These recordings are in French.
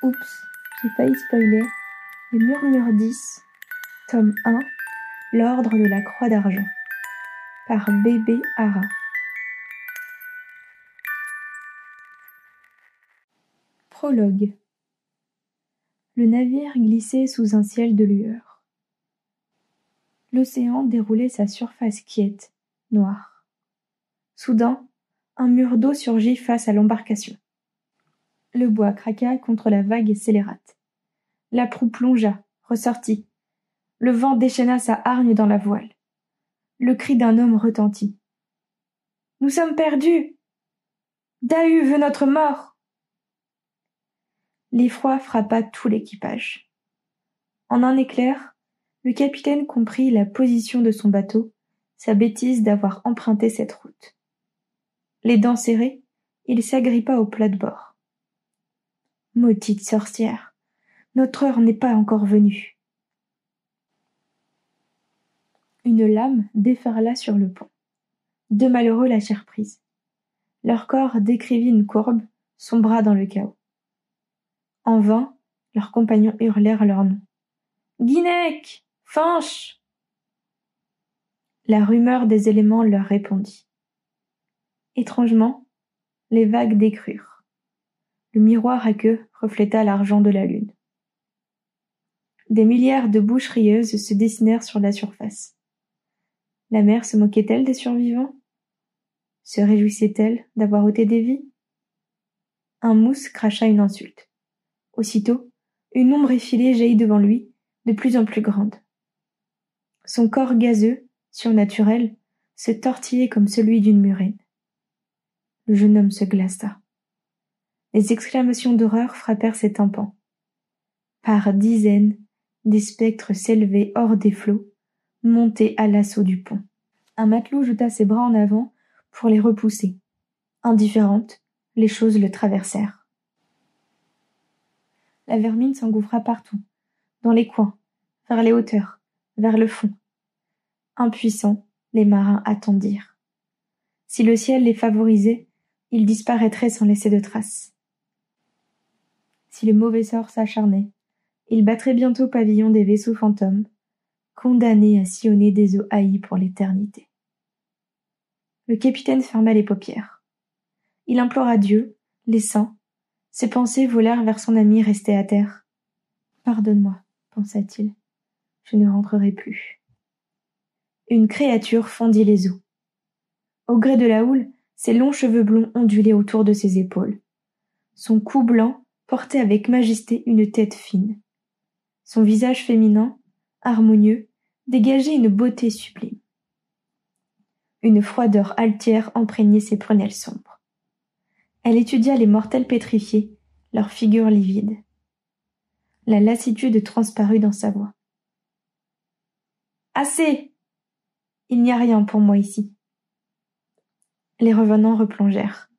Oups, j'ai failli spoiler. Les Murmures 10, tome 1, L'Ordre de la Croix d'Argent, par Bébé Hara. Prologue. Le navire glissait sous un ciel de lueur. L'océan déroulait sa surface quiète, noire. Soudain, un mur d'eau surgit face à l'embarcation. Le bois craqua contre la vague scélérate. La proue plongea, ressortit. Le vent déchaîna sa hargne dans la voile. Le cri d'un homme retentit. Nous sommes perdus. Dahu veut notre mort. L'effroi frappa tout l'équipage. En un éclair, le capitaine comprit la position de son bateau, sa bêtise d'avoir emprunté cette route. Les dents serrées, il s'agrippa au plat de bord. Maudite sorcière, notre heure n'est pas encore venue. Une lame déferla sur le pont. Deux malheureux lâchèrent prise. Leur corps décrivit une courbe, sombra dans le chaos. En vain, leurs compagnons hurlèrent leur nom. Guinec Fanche La rumeur des éléments leur répondit. Étrangement, les vagues décrurent. Le miroir à queue refléta l'argent de la lune. Des milliards de bouches rieuses se dessinèrent sur la surface. La mer se moquait-elle des survivants? Se réjouissait-elle d'avoir ôté des vies? Un mousse cracha une insulte. Aussitôt, une ombre effilée jaillit devant lui, de plus en plus grande. Son corps gazeux, surnaturel, se tortillait comme celui d'une murène. Le jeune homme se glaça. Les exclamations d'horreur frappèrent ses tympans. Par dizaines, des spectres s'élevaient hors des flots, montaient à l'assaut du pont. Un matelot jeta ses bras en avant pour les repousser. Indifférente, les choses le traversèrent. La vermine s'engouffra partout, dans les coins, vers les hauteurs, vers le fond. Impuissants, les marins attendirent. Si le ciel les favorisait, ils disparaîtraient sans laisser de traces. Si le mauvais sort s'acharnait, ils battraient bientôt pavillon des vaisseaux fantômes, condamnés à sillonner des eaux haïes pour l'éternité. Le capitaine ferma les paupières. Il implora Dieu, les saints, ses pensées volèrent vers son ami resté à terre. Pardonne-moi, pensa-t-il. Je ne rentrerai plus. Une créature fondit les eaux. Au gré de la houle, ses longs cheveux blonds ondulaient autour de ses épaules. Son cou blanc portait avec majesté une tête fine. Son visage féminin, harmonieux, dégageait une beauté sublime. Une froideur altière imprégnait ses prunelles sombres. Elle étudia les mortels pétrifiés, leurs figures livides. La lassitude transparut dans sa voix. Assez. Il n'y a rien pour moi ici. Les revenants replongèrent.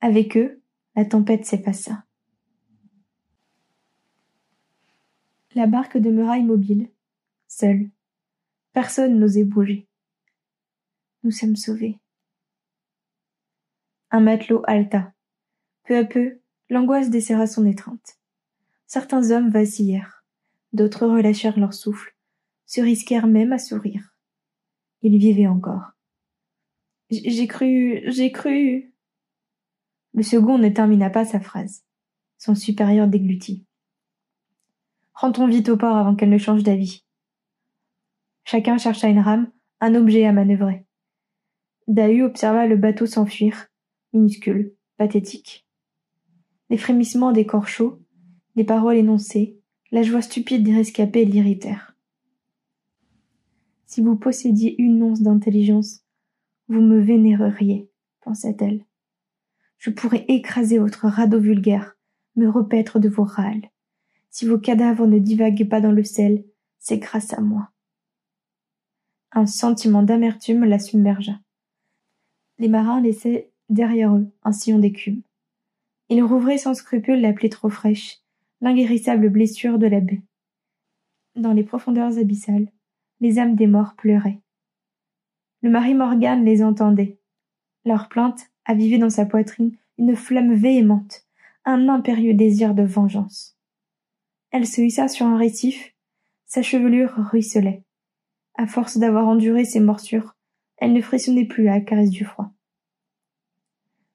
Avec eux, la tempête s'effaça. La barque demeura immobile, seule. Personne n'osait bouger. Nous sommes sauvés. Un matelot halta. Peu à peu, l'angoisse desserra son étreinte. Certains hommes vacillèrent, d'autres relâchèrent leur souffle, se risquèrent même à sourire. Ils vivaient encore. J'ai cru, j'ai cru. Le second ne termina pas sa phrase. Son supérieur déglutit. Rentrons vite au port avant qu'elle ne change d'avis. Chacun chercha une rame, un objet à manœuvrer. Dahu observa le bateau s'enfuir, minuscule, pathétique les frémissements des corps chauds, les paroles énoncées, la joie stupide des rescapés l'irritèrent. Si vous possédiez une once d'intelligence, vous me vénéreriez, pensa-t-elle. Je pourrais écraser votre radeau vulgaire, me repaître de vos râles. Si vos cadavres ne divaguent pas dans le sel, c'est grâce à moi. Un sentiment d'amertume la submergea. Les marins laissaient derrière eux un sillon d'écume. Il rouvrait sans scrupule la plaie trop fraîche, l'inguérissable blessure de la baie. Dans les profondeurs abyssales, les âmes des morts pleuraient. Le mari Morgan les entendait. Leurs plaintes avivaient dans sa poitrine une flamme véhémente, un impérieux désir de vengeance. Elle se hissa sur un récif, sa chevelure ruisselait. À force d'avoir enduré ses morsures, elle ne frissonnait plus à la caresse du froid.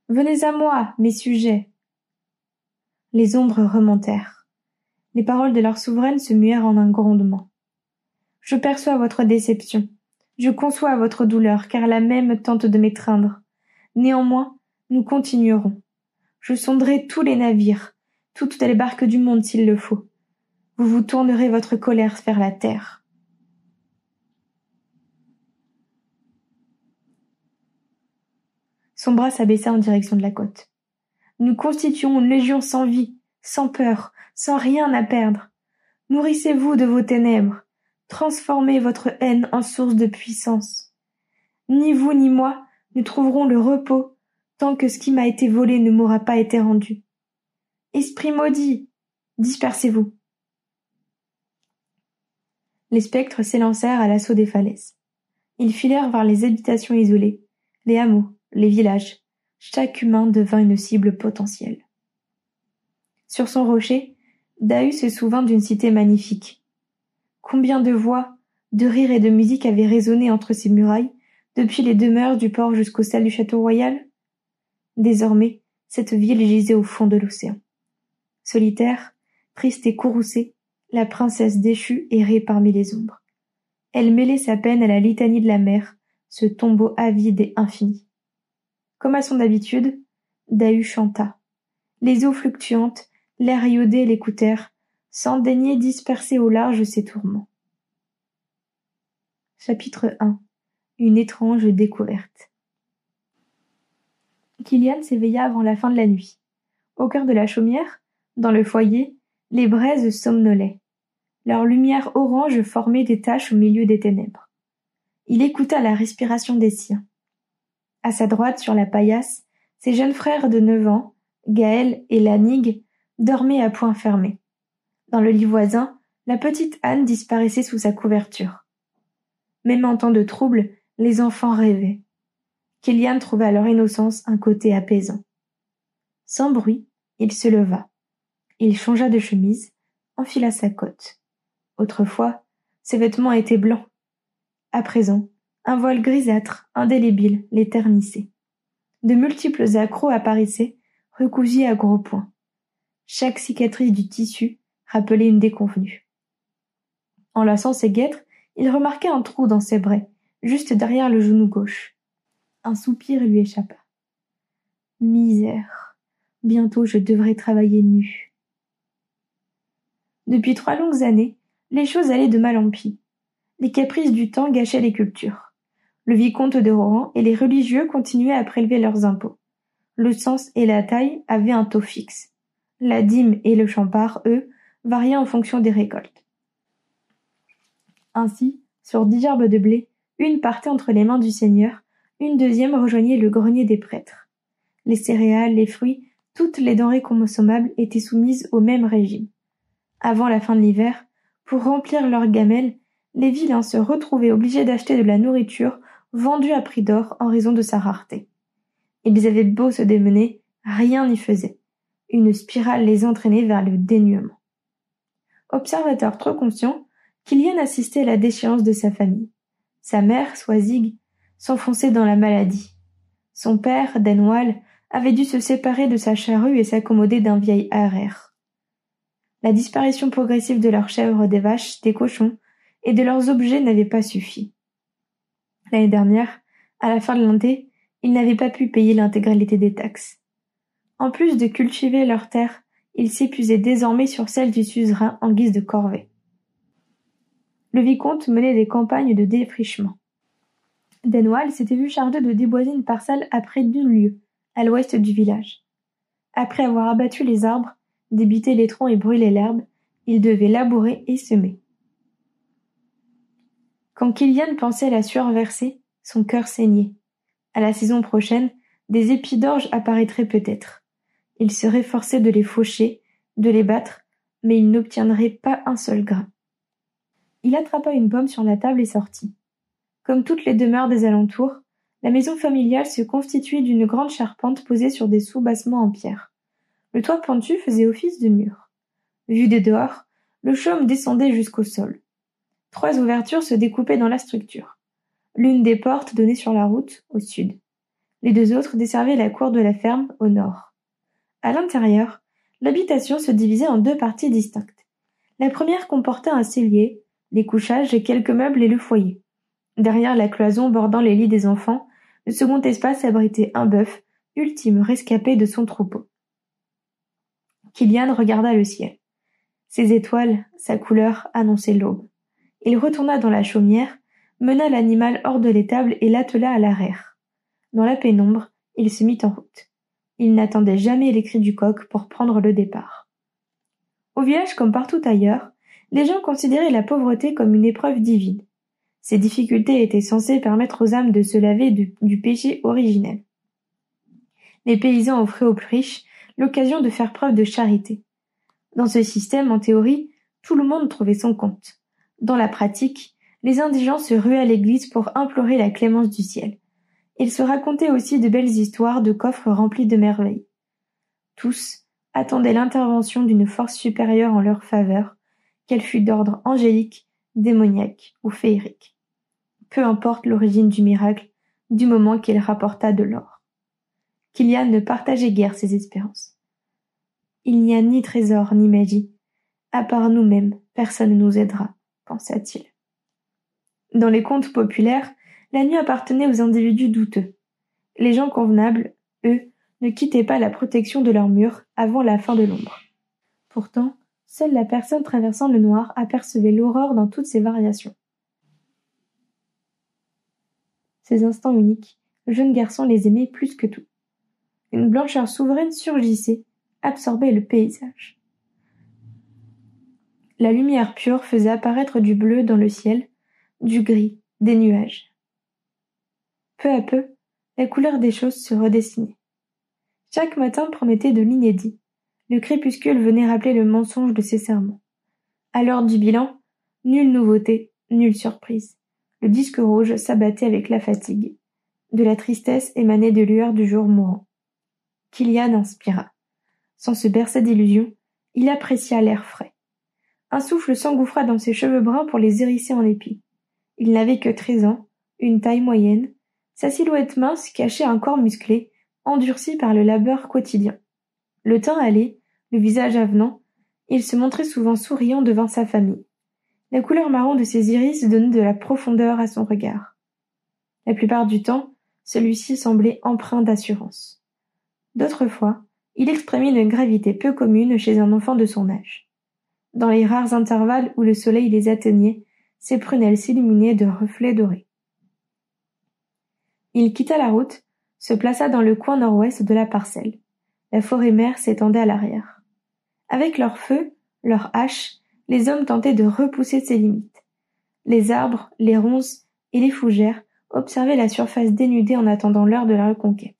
Venez à moi, mes sujets. Les ombres remontèrent. Les paroles de leur souveraine se muèrent en un grondement. Je perçois votre déception. Je conçois votre douleur, car la même tente de m'étreindre. Néanmoins, nous continuerons. Je sonderai tous les navires, toutes les barques du monde s'il le faut. Vous vous tournerez votre colère vers la terre. Son bras s'abaissa en direction de la côte. Nous constituons une légion sans vie, sans peur, sans rien à perdre. Nourrissez-vous de vos ténèbres. Transformez votre haine en source de puissance. Ni vous ni moi ne trouverons le repos tant que ce qui m'a été volé ne m'aura pas été rendu. Esprit maudit, dispersez-vous. Les spectres s'élancèrent à l'assaut des falaises. Ils filèrent vers les habitations isolées, les hameaux, les villages. Chaque humain devint une cible potentielle. Sur son rocher, Dahu se souvint d'une cité magnifique. Combien de voix, de rires et de musique avaient résonné entre ces murailles, depuis les demeures du port jusqu'aux salles du château royal? Désormais, cette ville gisait au fond de l'océan. Solitaire, triste et courroucée, la princesse déchue errait parmi les ombres. Elle mêlait sa peine à la litanie de la mer, ce tombeau avide et infini. Comme à son habitude, Dahu chanta. Les eaux fluctuantes, l'air iodé l'écoutèrent, sans daigner disperser au large ses tourments. Chapitre 1 Une étrange découverte. Kilian s'éveilla avant la fin de la nuit. Au cœur de la chaumière, dans le foyer, les braises somnolaient. Leur lumière orange formait des taches au milieu des ténèbres. Il écouta la respiration des siens. À sa droite, sur la paillasse, ses jeunes frères de neuf ans, Gaël et Lanig, dormaient à point fermé. Dans le lit voisin, la petite Anne disparaissait sous sa couverture. Même en temps de trouble, les enfants rêvaient. Kélian trouva leur innocence un côté apaisant. Sans bruit, il se leva. Il changea de chemise, enfila sa cotte. Autrefois, ses vêtements étaient blancs. À présent, un voile grisâtre, indélébile, les ternissait. De multiples accrocs apparaissaient, recousus à gros points. Chaque cicatrice du tissu rappelait une déconvenue. En lassant ses guêtres, il remarqua un trou dans ses brais, juste derrière le genou gauche. Un soupir lui échappa. Misère. Bientôt je devrais travailler nu. Depuis trois longues années, les choses allaient de mal en pis. Les caprices du temps gâchaient les cultures. Le vicomte de Rohan et les religieux continuaient à prélever leurs impôts. Le sens et la taille avaient un taux fixe. La dîme et le champard, eux, variaient en fonction des récoltes. Ainsi, sur dix gerbes de blé, une partait entre les mains du seigneur, une deuxième rejoignait le grenier des prêtres. Les céréales, les fruits, toutes les denrées consommables étaient soumises au même régime. Avant la fin de l'hiver, pour remplir leurs gamelles, les vilains se retrouvaient obligés d'acheter de la nourriture vendu à prix d'or en raison de sa rareté. Ils avaient beau se démener, rien n'y faisait. Une spirale les entraînait vers le dénuement. Observateur trop conscient, Kilian assistait à la déchéance de sa famille. Sa mère, Swazig, s'enfonçait dans la maladie. Son père, Denwall, avait dû se séparer de sa charrue et s'accommoder d'un vieil RR. La disparition progressive de leurs chèvres, des vaches, des cochons et de leurs objets n'avait pas suffi. L'année dernière, à la fin de l'année, ils n'avaient pas pu payer l'intégralité des taxes. En plus de cultiver leurs terres, ils s'épuisaient désormais sur celles du suzerain en guise de corvée. Le vicomte menait des campagnes de défrichement. Denwall s'était vu chargé de déboiser une parcelle à près d'une lieue, à l'ouest du village. Après avoir abattu les arbres, débité les troncs et brûlé l'herbe, il devait labourer et semer. Quand Kilian pensait à la sueur versée, son cœur saignait. À la saison prochaine, des épis d'orge apparaîtraient peut-être. Il serait forcé de les faucher, de les battre, mais il n'obtiendrait pas un seul grain. Il attrapa une pomme sur la table et sortit. Comme toutes les demeures des alentours, la maison familiale se constituait d'une grande charpente posée sur des soubassements en pierre. Le toit pentu faisait office de mur. Vu de dehors, le chaume descendait jusqu'au sol. Trois ouvertures se découpaient dans la structure. L'une des portes donnait sur la route, au sud. Les deux autres desservaient la cour de la ferme, au nord. À l'intérieur, l'habitation se divisait en deux parties distinctes. La première comportait un cellier, les couchages et quelques meubles et le foyer. Derrière la cloison bordant les lits des enfants, le second espace abritait un bœuf, ultime rescapé de son troupeau. Kilian regarda le ciel. Ses étoiles, sa couleur annonçaient l'aube. Il retourna dans la chaumière, mena l'animal hors de l'étable et l'attela à l'arrière. Dans la pénombre, il se mit en route. Il n'attendait jamais les cris du coq pour prendre le départ. Au village comme partout ailleurs, les gens considéraient la pauvreté comme une épreuve divine. Ces difficultés étaient censées permettre aux âmes de se laver du, du péché originel. Les paysans offraient aux plus riches l'occasion de faire preuve de charité. Dans ce système, en théorie, tout le monde trouvait son compte. Dans la pratique, les indigents se ruaient à l'église pour implorer la clémence du ciel. Ils se racontaient aussi de belles histoires de coffres remplis de merveilles. Tous attendaient l'intervention d'une force supérieure en leur faveur, qu'elle fût d'ordre angélique, démoniaque ou féerique. Peu importe l'origine du miracle, du moment qu'il rapporta de l'or. Kilian ne partageait guère ses espérances. Il n'y a ni trésor ni magie. À part nous-mêmes, personne ne nous aidera, pensa-t-il. Dans les contes populaires, la nuit appartenait aux individus douteux. Les gens convenables, eux, ne quittaient pas la protection de leurs murs avant la fin de l'ombre. Pourtant, seule la personne traversant le noir apercevait l'aurore dans toutes ses variations. Ces instants uniques, le jeune garçon les aimait plus que tout. Une blancheur souveraine surgissait, absorbait le paysage. La lumière pure faisait apparaître du bleu dans le ciel, du gris, des nuages. Peu à peu, la couleur des choses se redessinait. Chaque matin promettait de l'inédit. Le crépuscule venait rappeler le mensonge de ses serments. À l'heure du bilan, nulle nouveauté, nulle surprise. Le disque rouge s'abattait avec la fatigue. De la tristesse émanait de lueurs du jour mourant. Kilian inspira. Sans se bercer d'illusions, il apprécia l'air frais. Un souffle s'engouffra dans ses cheveux bruns pour les hérisser en épis. Il n'avait que treize ans, une taille moyenne, sa silhouette mince cachait un corps musclé, endurci par le labeur quotidien. Le teint allait, le visage avenant, il se montrait souvent souriant devant sa famille. La couleur marron de ses iris donnait de la profondeur à son regard. La plupart du temps, celui-ci semblait empreint d'assurance. D'autres fois, il exprimait une gravité peu commune chez un enfant de son âge. Dans les rares intervalles où le soleil les atteignait, ses prunelles s'illuminaient de reflets dorés. Il quitta la route, se plaça dans le coin nord-ouest de la parcelle. La forêt mère s'étendait à l'arrière. Avec leurs feux, leurs haches, les hommes tentaient de repousser ses limites. Les arbres, les ronces et les fougères observaient la surface dénudée en attendant l'heure de la reconquête.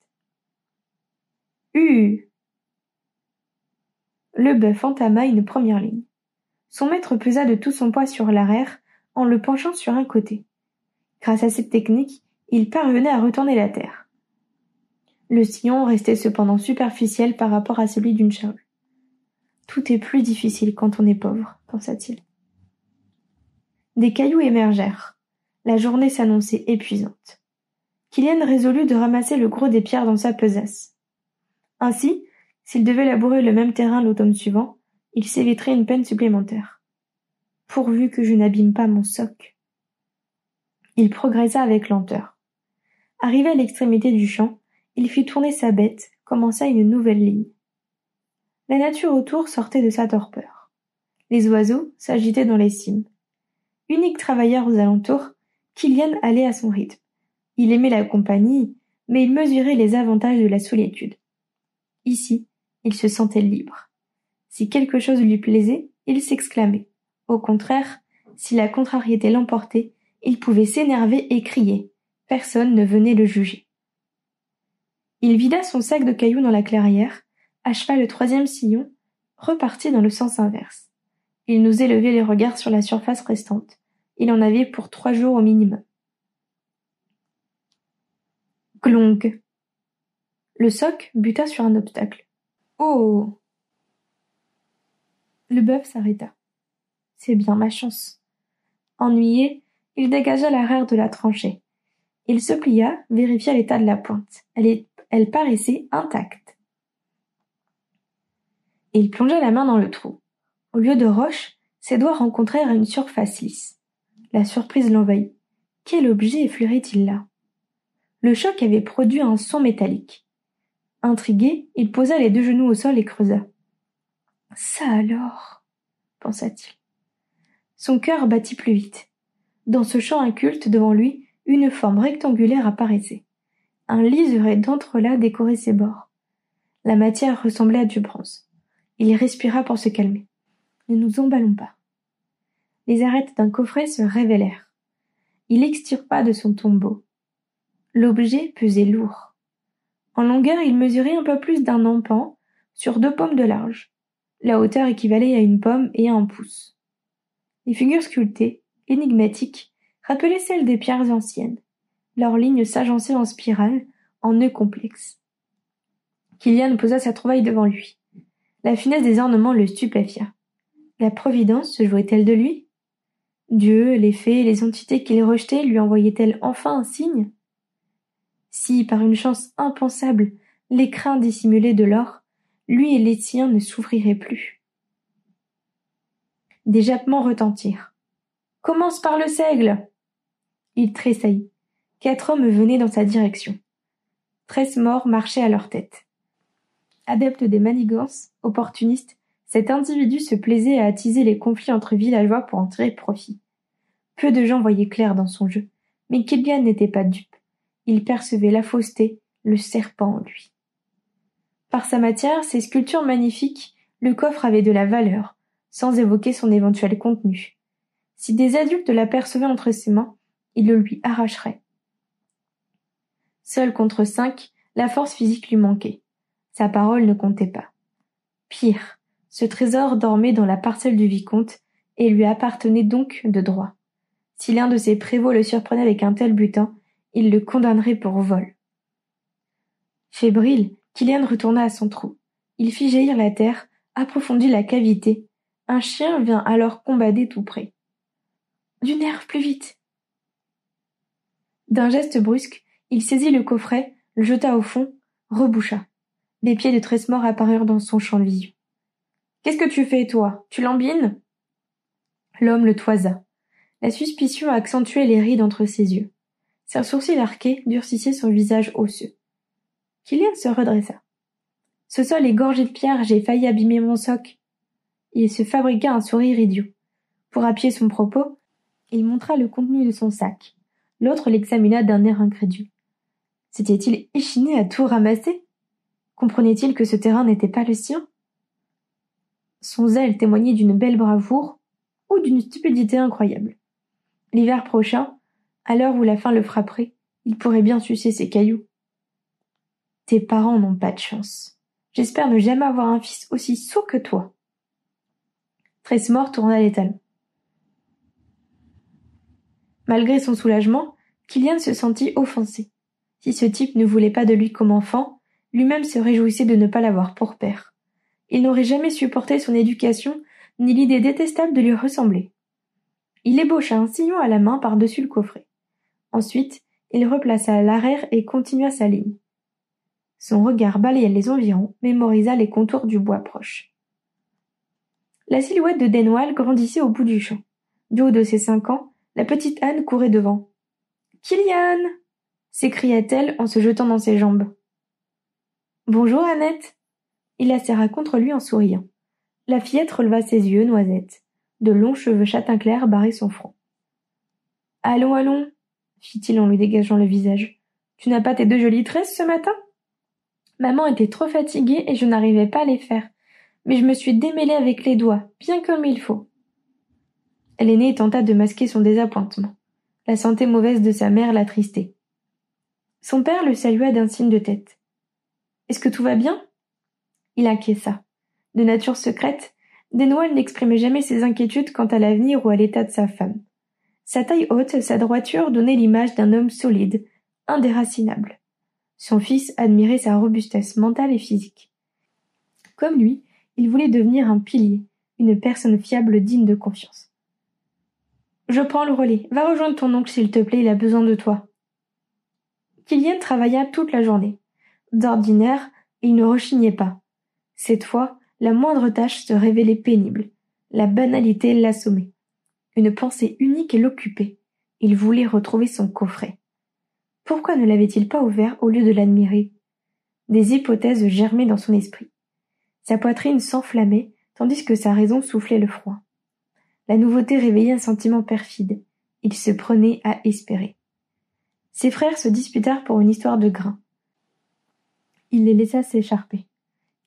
Le bœuf entama une première ligne. Son maître pesa de tout son poids sur l'arrière en le penchant sur un côté. Grâce à cette technique, il parvenait à retourner la terre. Le sillon restait cependant superficiel par rapport à celui d'une charrue. Tout est plus difficile quand on est pauvre, pensa-t-il. Des cailloux émergèrent. La journée s'annonçait épuisante. Kylian résolut de ramasser le gros des pierres dans sa pesasse. Ainsi, s'il devait labourer le même terrain l'automne suivant, il s'éviterait une peine supplémentaire. Pourvu que je n'abîme pas mon soc. Il progressa avec lenteur. Arrivé à l'extrémité du champ, il fit tourner sa bête, commença une nouvelle ligne. La nature autour sortait de sa torpeur. Les oiseaux s'agitaient dans les cimes. Unique travailleur aux alentours, Kilian allait à son rythme. Il aimait la compagnie, mais il mesurait les avantages de la solitude. Ici, il se sentait libre. Si quelque chose lui plaisait, il s'exclamait. Au contraire, si la contrariété l'emportait, il pouvait s'énerver et crier. Personne ne venait le juger. Il vida son sac de cailloux dans la clairière, acheva le troisième sillon, repartit dans le sens inverse. Il nous élevait les regards sur la surface restante. Il en avait pour trois jours au minimum. Glong. Le soc buta sur un obstacle. Oh Le bœuf s'arrêta. C'est bien ma chance. Ennuyé, il dégagea l'arrière de la tranchée. Il se plia, vérifia l'état de la pointe. Elle, paraissait intacte. Il plongea la main dans le trou. Au lieu de roche, ses doigts rencontrèrent une surface lisse. La surprise l'envahit. Quel objet fleurit-il là? Le choc avait produit un son métallique. Intrigué, il posa les deux genoux au sol et creusa. Ça alors pensa-t-il. Son cœur battit plus vite. Dans ce champ inculte devant lui, une forme rectangulaire apparaissait. Un liseré d'entrelacs décorait ses bords. La matière ressemblait à du bronze. Il respira pour se calmer. Ne nous emballons pas. Les arêtes d'un coffret se révélèrent. Il extirpa de son tombeau. L'objet pesait lourd. En longueur, il mesurait un peu plus d'un empan sur deux pommes de large. La hauteur équivalait à une pomme et à un pouce. Les figures sculptées, énigmatiques, rappelaient celles des pierres anciennes. Leurs lignes s'agençaient en spirale, en nœuds complexes. Kylian posa sa trouvaille devant lui. La finesse des ornements le stupéfia. La Providence se jouait-elle de lui? Dieu, les fées, les entités qu'il rejetait lui envoyaient-elles enfin un signe? Si, par une chance impensable, l'écrin dissimulait de l'or, lui et les siens ne souffriraient plus. Des jappements retentirent. Commence par le seigle Il tressaillit. Quatre hommes venaient dans sa direction. Treize morts marchaient à leur tête. Adepte des manigances, opportuniste, cet individu se plaisait à attiser les conflits entre villageois pour en tirer profit. Peu de gens voyaient clair dans son jeu, mais Killian n'était pas dupe. Il percevait la fausseté, le serpent en lui. Par sa matière, ses sculptures magnifiques, le coffre avait de la valeur, sans évoquer son éventuel contenu. Si des adultes l'apercevaient entre ses mains, ils le lui arracheraient. Seul contre cinq, la force physique lui manquait. Sa parole ne comptait pas. Pire, ce trésor dormait dans la parcelle du vicomte et lui appartenait donc de droit. Si l'un de ses prévôts le surprenait avec un tel butin, il le condamnerait pour vol. Fébrile, Kylian retourna à son trou. Il fit jaillir la terre, approfondit la cavité. Un chien vint alors combader tout près. Du nerf, plus vite. D'un geste brusque, il saisit le coffret, le jeta au fond, reboucha. Les pieds de Tresmort apparurent dans son champ de vision. Qu'est-ce que tu fais, toi? Tu lambines? L'homme le toisa. La suspicion accentuait les rides entre ses yeux. Ses sourcils arqués durcissaient son visage osseux. Kylian se redressa. Ce sol est gorgé de pierres, j'ai failli abîmer mon soc. Il se fabriqua un sourire idiot. Pour appuyer son propos, il montra le contenu de son sac. L'autre l'examina d'un air incrédule. S'était-il échiné à tout ramasser? Comprenait-il que ce terrain n'était pas le sien? Son zèle témoignait d'une belle bravoure ou d'une stupidité incroyable. L'hiver prochain, à l'heure où la faim le frapperait, il pourrait bien sucer ses cailloux. Tes parents n'ont pas de chance. J'espère ne jamais avoir un fils aussi sourd que toi. Tresmore tourna les. Malgré son soulagement, Kylian se sentit offensé. Si ce type ne voulait pas de lui comme enfant, lui-même se réjouissait de ne pas l'avoir pour père. Il n'aurait jamais supporté son éducation, ni l'idée détestable de lui ressembler. Il ébaucha un sillon à la main par-dessus le coffret. Ensuite, il replaça l'arrière et continua sa ligne. Son regard balayait les environs, mémorisa les contours du bois proche. La silhouette de Denwall grandissait au bout du champ. Du haut de ses cinq ans, la petite Anne courait devant. Kylian s'écria-t-elle en se jetant dans ses jambes. Bonjour, Annette. Il la serra contre lui en souriant. La fillette releva ses yeux, noisette. De longs cheveux châtain clair barraient son front. Allons, allons, fit-il en lui dégageant le visage. Tu n'as pas tes deux jolies tresses ce matin? Maman était trop fatiguée et je n'arrivais pas à les faire. Mais je me suis démêlée avec les doigts, bien comme il faut. L'aînée tenta de masquer son désappointement. La santé mauvaise de sa mère l'attristait. Son père le salua d'un signe de tête. Est-ce que tout va bien? Il inquiéta. De nature secrète, Denwall n'exprimait jamais ses inquiétudes quant à l'avenir ou à l'état de sa femme. Sa taille haute, sa droiture donnaient l'image d'un homme solide, indéracinable. Son fils admirait sa robustesse mentale et physique. Comme lui, il voulait devenir un pilier, une personne fiable digne de confiance. Je prends le relais. Va rejoindre ton oncle s'il te plaît, il a besoin de toi. Kylian travailla toute la journée. D'ordinaire, il ne rechignait pas. Cette fois, la moindre tâche se révélait pénible. La banalité l'assommait. Une pensée unique l'occupait. Il voulait retrouver son coffret. Pourquoi ne l'avait-il pas ouvert au lieu de l'admirer? Des hypothèses germaient dans son esprit. Sa poitrine s'enflammait, tandis que sa raison soufflait le froid. La nouveauté réveillait un sentiment perfide. Il se prenait à espérer. Ses frères se disputèrent pour une histoire de grains. Il les laissa s'écharper.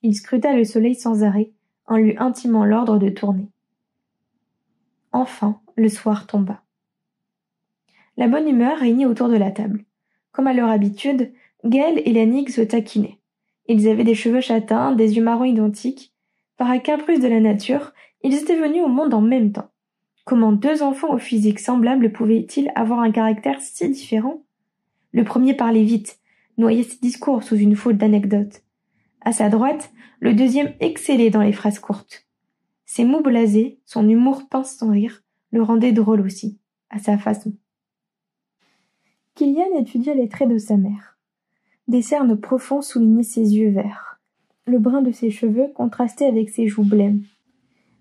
Il scruta le soleil sans arrêt, en lui intimant l'ordre de tourner. Enfin, le soir tomba. La bonne humeur régnait autour de la table. Comme à leur habitude, Gaël et Lannick se taquinaient. Ils avaient des cheveux châtains, des yeux marrons identiques. Par un caprice de la nature, ils étaient venus au monde en même temps. Comment deux enfants au physique semblable pouvaient-ils avoir un caractère si différent? Le premier parlait vite, noyait ses discours sous une foule d'anecdotes. À sa droite, le deuxième excellait dans les phrases courtes. Ses mots blasés, son humour pince sans rire, le rendaient drôle aussi, à sa façon. Kylian étudia les traits de sa mère. Des cernes profonds soulignaient ses yeux verts. Le brun de ses cheveux contrastait avec ses joues blêmes.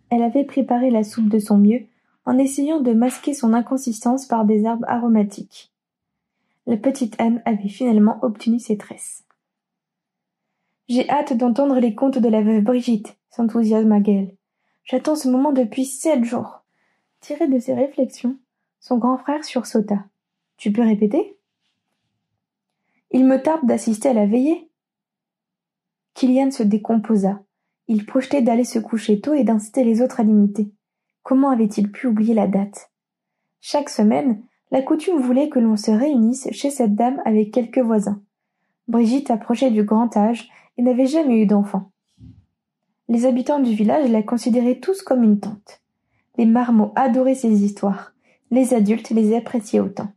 Elle avait préparé la soupe de son mieux, en essayant de masquer son inconsistance par des herbes aromatiques. La petite Anne avait finalement obtenu ses tresses. J'ai hâte d'entendre les contes de la veuve Brigitte, s'enthousiasma Gaël. J'attends ce moment depuis sept jours. Tiré de ses réflexions, son grand frère sursauta. Tu peux répéter? Il me tarde d'assister à la veillée. Kylian se décomposa. Il projetait d'aller se coucher tôt et d'inciter les autres à l'imiter. Comment avait-il pu oublier la date? Chaque semaine, la coutume voulait que l'on se réunisse chez cette dame avec quelques voisins. Brigitte approchait du grand âge et n'avait jamais eu d'enfant. Les habitants du village la considéraient tous comme une tante. Les marmots adoraient ses histoires. Les adultes les appréciaient autant.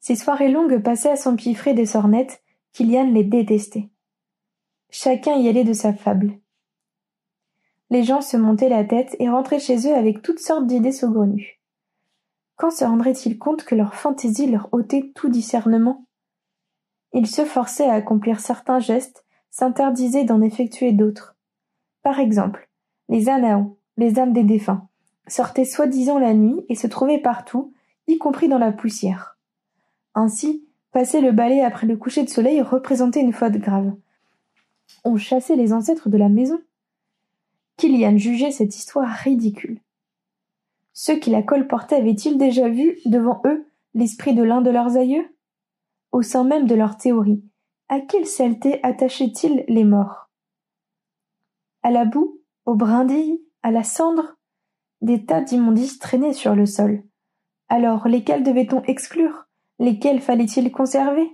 Ces soirées longues passées à s'empiffrer des sornettes, Kylian les détestait. Chacun y allait de sa fable. Les gens se montaient la tête et rentraient chez eux avec toutes sortes d'idées saugrenues. Quand se rendraient-ils compte que leur fantaisie leur ôtait tout discernement? Ils se forçaient à accomplir certains gestes, s'interdisaient d'en effectuer d'autres. Par exemple, les Anaons, les âmes des défunts, sortaient soi-disant la nuit et se trouvaient partout, y compris dans la poussière. Ainsi, passer le balai après le coucher de soleil représentait une faute grave. On chassait les ancêtres de la maison. Kilian jugeait cette histoire ridicule. Ceux qui la colportaient avaient-ils déjà vu, devant eux, l'esprit de l'un de leurs aïeux? Au sein même de leur théorie, à quelle saleté attachaient-ils les morts? À la boue, aux brindilles, à la cendre? Des tas d'immondices traînaient sur le sol. Alors, lesquels devait-on exclure? Lesquels fallait-il conserver?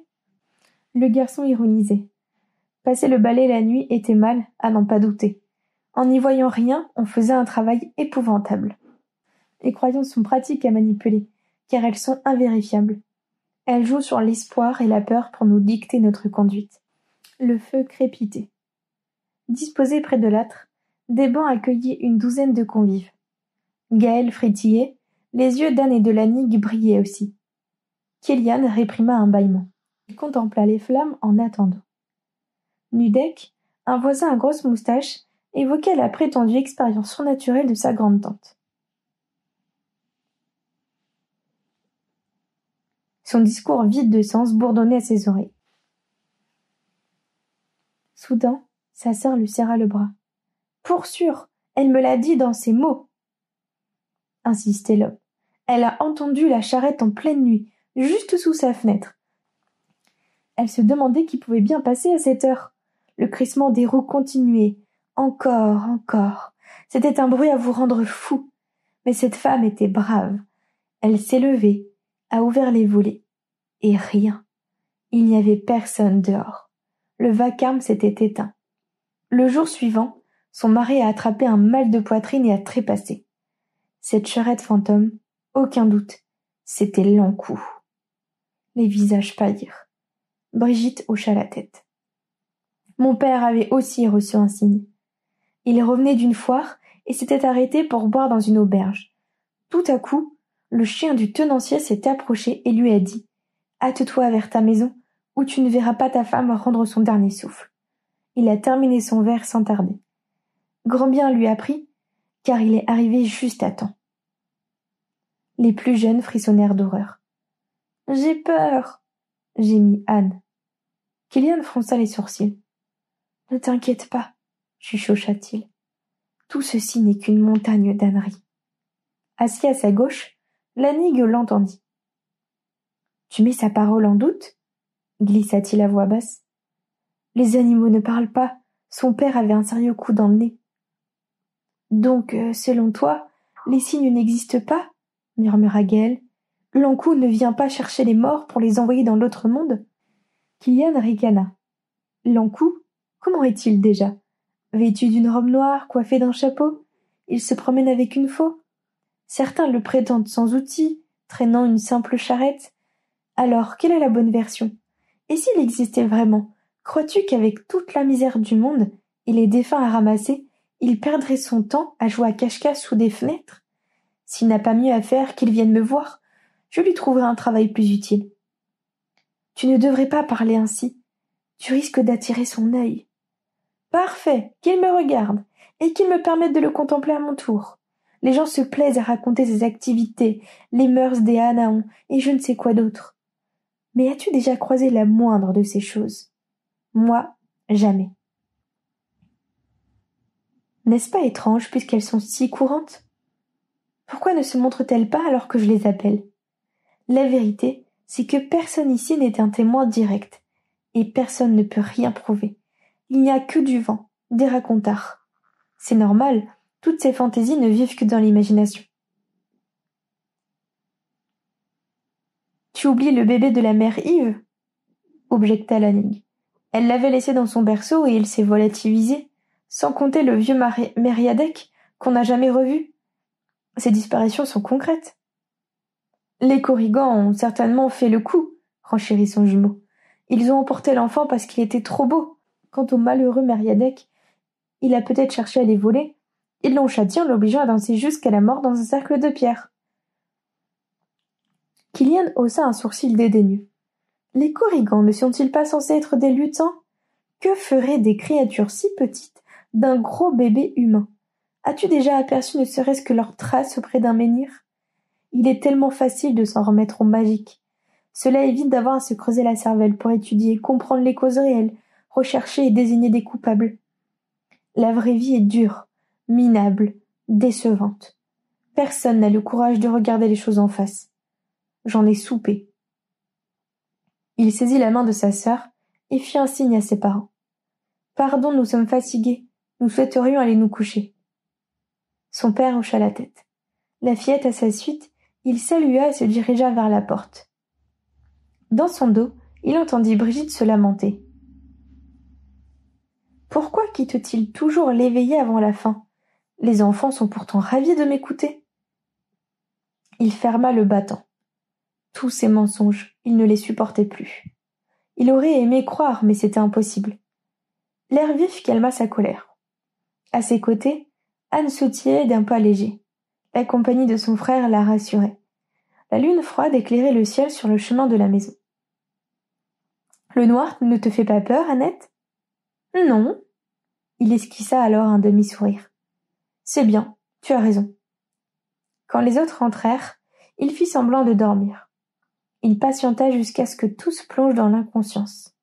Le garçon ironisait. Passer le balai la nuit était mal, à n'en pas douter. En n'y voyant rien, on faisait un travail épouvantable. Les croyances sont pratiques à manipuler, car elles sont invérifiables. Elle joue sur l'espoir et la peur pour nous dicter notre conduite. Le feu crépitait. Disposé près de l'âtre, des bancs accueilliient une douzaine de convives. Gaël frétillait, les yeux d'Anne et de Lannigue brillaient aussi. Kélian réprima un bâillement. Il contempla les flammes en attendant. Nudek, un voisin à grosse moustache, évoquait la prétendue expérience surnaturelle de sa grande tante. Son discours vide de sens bourdonnait à ses oreilles. Soudain, sa sœur lui serra le bras. Pour sûr, elle me l'a dit dans ces mots. Insistait l'homme. Elle a entendu la charrette en pleine nuit, juste sous sa fenêtre. Elle se demandait qui pouvait bien passer à cette heure. Le crissement des roues continuait. Encore, encore. C'était un bruit à vous rendre fou. Mais cette femme était brave. Elle s'est levée, a ouvert les volets. Et rien. Il n'y avait personne dehors. Le vacarme s'était éteint. Le jour suivant, son mari a attrapé un mal de poitrine et a trépassé. Cette charrette fantôme, aucun doute, c'était l'encou. Les visages pâlirent. Brigitte hocha la tête. Mon père avait aussi reçu un signe. Il revenait d'une foire et s'était arrêté pour boire dans une auberge. Tout à coup, le chien du tenancier s'est approché et lui a dit Hâte-toi vers ta maison, où tu ne verras pas ta femme rendre son dernier souffle. Il a terminé son verre sans tarder. Grand bien lui a pris, car il est arrivé juste à temps. Les plus jeunes frissonnèrent d'horreur. J'ai peur, gémit Anne. Kylian fronça les sourcils. Ne t'inquiète pas, chuchocha-t-il. Tout ceci n'est qu'une montagne d'âneries. Assis à sa gauche, Lanig l'entendit. Tu mets sa parole en doute? glissa-t-il à voix basse. Les animaux ne parlent pas. Son père avait un sérieux coup dans le nez. Donc, euh, selon toi, les signes n'existent pas? murmura Gaël. L'encou ne vient pas chercher les morts pour les envoyer dans l'autre monde? Kylian ricana. L'encou? Comment est-il déjà? Vêtu d'une robe noire, coiffé d'un chapeau? Il se promène avec une faux? Certains le prétendent sans outils, traînant une simple charrette. Alors, quelle est la bonne version? Et s'il existait vraiment, crois-tu qu'avec toute la misère du monde et les défunts à ramasser, il perdrait son temps à jouer à cache-cache sous des fenêtres? S'il n'a pas mieux à faire qu'il vienne me voir, je lui trouverai un travail plus utile. Tu ne devrais pas parler ainsi. Tu risques d'attirer son œil. Parfait, qu'il me regarde, et qu'il me permette de le contempler à mon tour. Les gens se plaisent à raconter ses activités, les mœurs des Anaons, et je ne sais quoi d'autre. Mais as-tu déjà croisé la moindre de ces choses? Moi, jamais. N'est-ce pas étrange puisqu'elles sont si courantes? Pourquoi ne se montrent-elles pas alors que je les appelle? La vérité, c'est que personne ici n'est un témoin direct, et personne ne peut rien prouver. Il n'y a que du vent, des racontards. C'est normal, toutes ces fantaisies ne vivent que dans l'imagination. Tu oublies le bébé de la mère Yves? objecta Lanning. Elle l'avait laissé dans son berceau et il s'est volatilisé, sans compter le vieux Mériadec qu'on n'a jamais revu. Ces disparitions sont concrètes. Les Corrigans ont certainement fait le coup, renchérit son jumeau. Ils ont emporté l'enfant parce qu'il était trop beau. Quant au malheureux Mériadec, il a peut-être cherché à les voler, ils l'ont châtié en l'obligeant à danser jusqu'à la mort dans un cercle de pierre. Kylian haussa un sourcil dédaigneux. Les corrigans ne sont-ils pas censés être des lutins? Que feraient des créatures si petites d'un gros bébé humain? As-tu déjà aperçu ne serait-ce que leurs traces auprès d'un menhir? Il est tellement facile de s'en remettre au magique. Cela évite d'avoir à se creuser la cervelle pour étudier, comprendre les causes réelles, rechercher et désigner des coupables. La vraie vie est dure, minable, décevante. Personne n'a le courage de regarder les choses en face. J'en ai soupé. Il saisit la main de sa sœur et fit un signe à ses parents. Pardon, nous sommes fatigués. Nous souhaiterions aller nous coucher. Son père hocha la tête. La fillette à sa suite, il salua et se dirigea vers la porte. Dans son dos, il entendit Brigitte se lamenter. Pourquoi quitte-t-il toujours l'éveillé avant la fin? Les enfants sont pourtant ravis de m'écouter. Il ferma le battant. Tous ces mensonges, il ne les supportait plus. Il aurait aimé croire, mais c'était impossible. L'air vif calma sa colère. À ses côtés, Anne sautillait d'un pas léger. La compagnie de son frère la rassurait. La lune froide éclairait le ciel sur le chemin de la maison. Le noir ne te fait pas peur, Annette? Non. Il esquissa alors un demi-sourire. C'est bien, tu as raison. Quand les autres entrèrent, il fit semblant de dormir. Il patienta jusqu'à ce que tous plongent dans l'inconscience.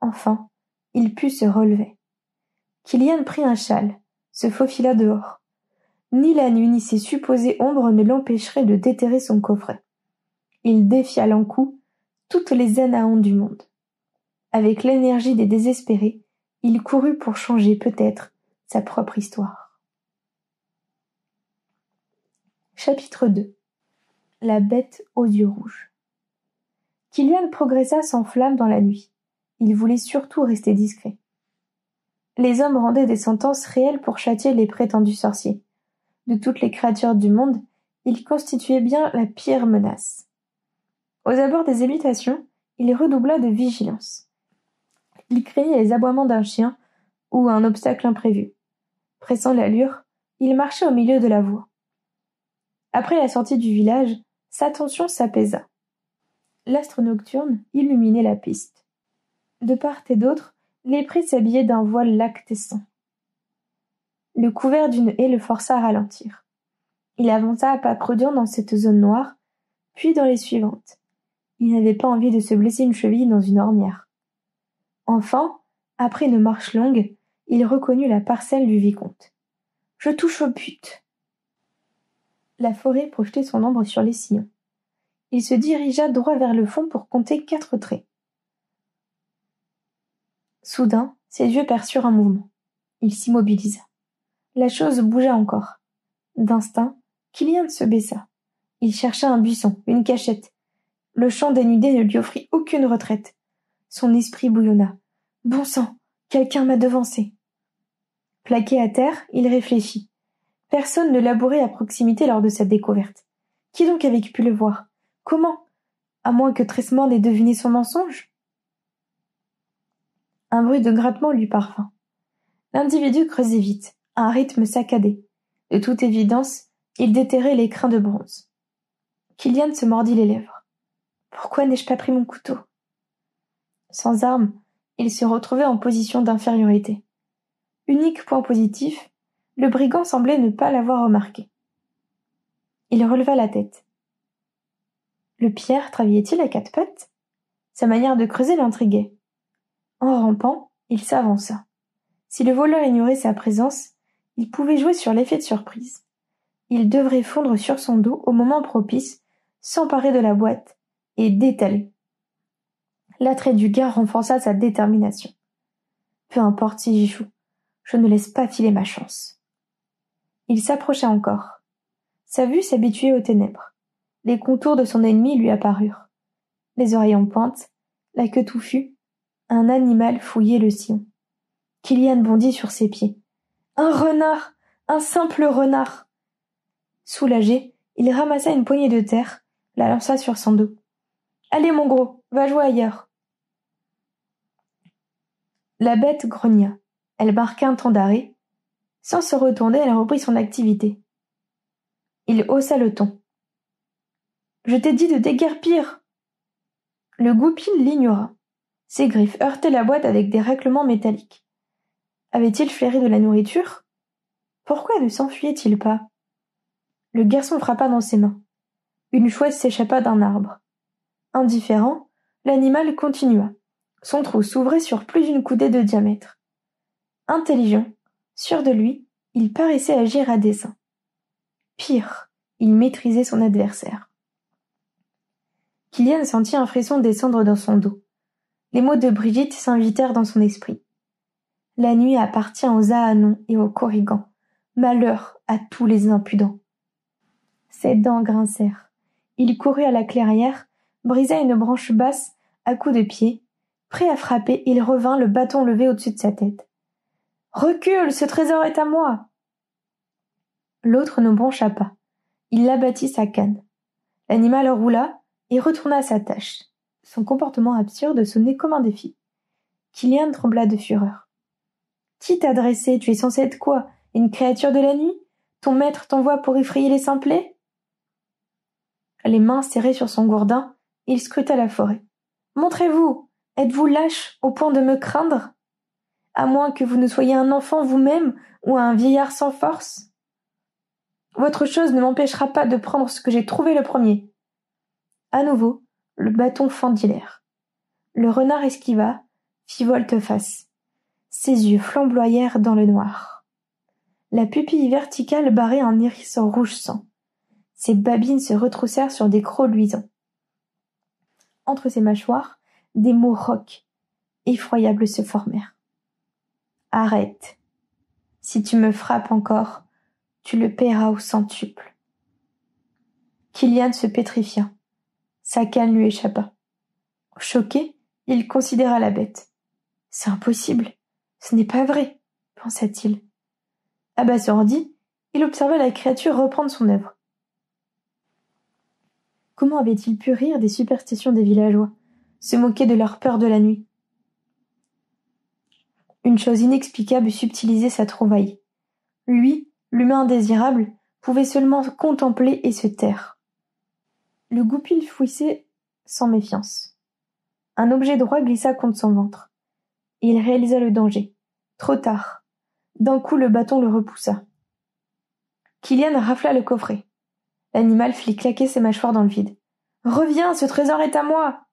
Enfin, il put se relever. Kylian prit un châle, se faufila dehors. Ni la nuit ni ses supposées ombres ne l'empêcheraient de déterrer son coffret. Il défia l'encou toutes les Anaons du monde. Avec l'énergie des désespérés, il courut pour changer peut-être sa propre histoire. Chapitre 2 La bête aux yeux rouges Kylian progressa sans flamme dans la nuit. Il voulait surtout rester discret. Les hommes rendaient des sentences réelles pour châtier les prétendus sorciers. De toutes les créatures du monde, il constituait bien la pire menace. Aux abords des habitations, il redoubla de vigilance. Il craignait les aboiements d'un chien ou un obstacle imprévu. Pressant l'allure, il marcha au milieu de la voie. Après la sortie du village, sa tension s'apaisa. L'astre nocturne illuminait la piste. De part et d'autre, les prés s'habillaient d'un voile lactescent. Le couvert d'une haie le força à ralentir. Il avança à pas prudents dans cette zone noire, puis dans les suivantes. Il n'avait pas envie de se blesser une cheville dans une ornière. Enfin, après une marche longue, il reconnut la parcelle du vicomte. Je touche au but. La forêt projetait son ombre sur les sillons. Il se dirigea droit vers le fond pour compter quatre traits. Soudain, ses yeux perçurent un mouvement. Il s'immobilisa. La chose bougea encore. D'instinct, Kylian se baissa. Il chercha un buisson, une cachette. Le champ dénudé ne lui offrit aucune retraite. Son esprit bouillonna. Bon sang, quelqu'un m'a devancé. Plaqué à terre, il réfléchit. Personne ne labourait à proximité lors de cette découverte. Qui donc avait pu le voir? Comment? À moins que Tresmond ait deviné son mensonge? Un bruit de grattement lui parvint. L'individu creusait vite, à un rythme saccadé. De toute évidence, il déterrait les crins de bronze. Kylian se mordit les lèvres. Pourquoi n'ai-je pas pris mon couteau? Sans arme, il se retrouvait en position d'infériorité. Unique point positif, le brigand semblait ne pas l'avoir remarqué. Il releva la tête. Le pierre travaillait-il à quatre pattes? Sa manière de creuser l'intriguait. En rampant, il s'avança. Si le voleur ignorait sa présence, il pouvait jouer sur l'effet de surprise. Il devrait fondre sur son dos au moment propice, s'emparer de la boîte et d'étaler. L'attrait du gars renforça sa détermination. Peu importe si j'y je ne laisse pas filer ma chance. Il s'approcha encore. Sa vue s'habituait aux ténèbres. Les contours de son ennemi lui apparurent. Les oreilles en pointe, la queue touffue, un animal fouillait le sillon. Kylian bondit sur ses pieds. Un renard. Un simple renard. Soulagé, il ramassa une poignée de terre, la lança sur son dos. Allez, mon gros, va jouer ailleurs. La bête grogna. Elle marqua un temps d'arrêt. Sans se retourner, elle reprit son activité. Il haussa le ton. Je t'ai dit de déguerpir. Le goupil l'ignora. Ses griffes heurtaient la boîte avec des règlements métalliques. Avait-il flairé de la nourriture? Pourquoi ne s'enfuyait-il pas? Le garçon frappa dans ses mains. Une chouette s'échappa d'un arbre. Indifférent, l'animal continua. Son trou s'ouvrait sur plus d'une coudée de diamètre. Intelligent, sûr de lui, il paraissait agir à dessein. Pire, il maîtrisait son adversaire. Kylian sentit un frisson descendre dans son dos. Les mots de Brigitte s'invitèrent dans son esprit. La nuit appartient aux Ahanons et aux Corrigans. Malheur à tous les impudents. Ses dents grincèrent. Il courut à la clairière, brisa une branche basse à coups de pied. Prêt à frapper, il revint, le bâton levé au-dessus de sa tête. Recule, ce trésor est à moi. L'autre ne broncha pas. Il abattit sa canne. L'animal roula et retourna à sa tâche. Son comportement absurde sonnait comme un défi. Kylian trembla de fureur. Qui t'a dressé? Tu es censé être quoi? Une créature de la nuit? Ton maître t'envoie pour effrayer les simplets? Les mains serrées sur son gourdin, il scruta la forêt. Montrez-vous Êtes-vous lâche au point de me craindre? À moins que vous ne soyez un enfant vous-même ou un vieillard sans force? Votre chose ne m'empêchera pas de prendre ce que j'ai trouvé le premier. À nouveau, le bâton fendit l'air. Le renard esquiva, fit volte-face. Ses yeux flamboyèrent dans le noir. La pupille verticale barrait un iris rouge sang. Ses babines se retroussèrent sur des crocs luisants. Entre ses mâchoires, des mots rauques, effroyables se formèrent. Arrête. Si tu me frappes encore, tu le paieras au centuple. Kylian se pétrifia. Sa canne lui échappa. Choqué, il considéra la bête. C'est impossible. Ce n'est pas vrai, pensa-t-il. Abasourdi, il observa la créature reprendre son œuvre. Comment avait-il pu rire des superstitions des villageois, se moquer de leur peur de la nuit? Une chose inexplicable subtilisait sa trouvaille. Lui, l'humain indésirable, pouvait seulement contempler et se taire. Le goupil fouissait sans méfiance. Un objet droit glissa contre son ventre. Il réalisa le danger. Trop tard. D'un coup le bâton le repoussa. Kilian rafla le coffret. L'animal fit claquer ses mâchoires dans le vide. Reviens, ce trésor est à moi.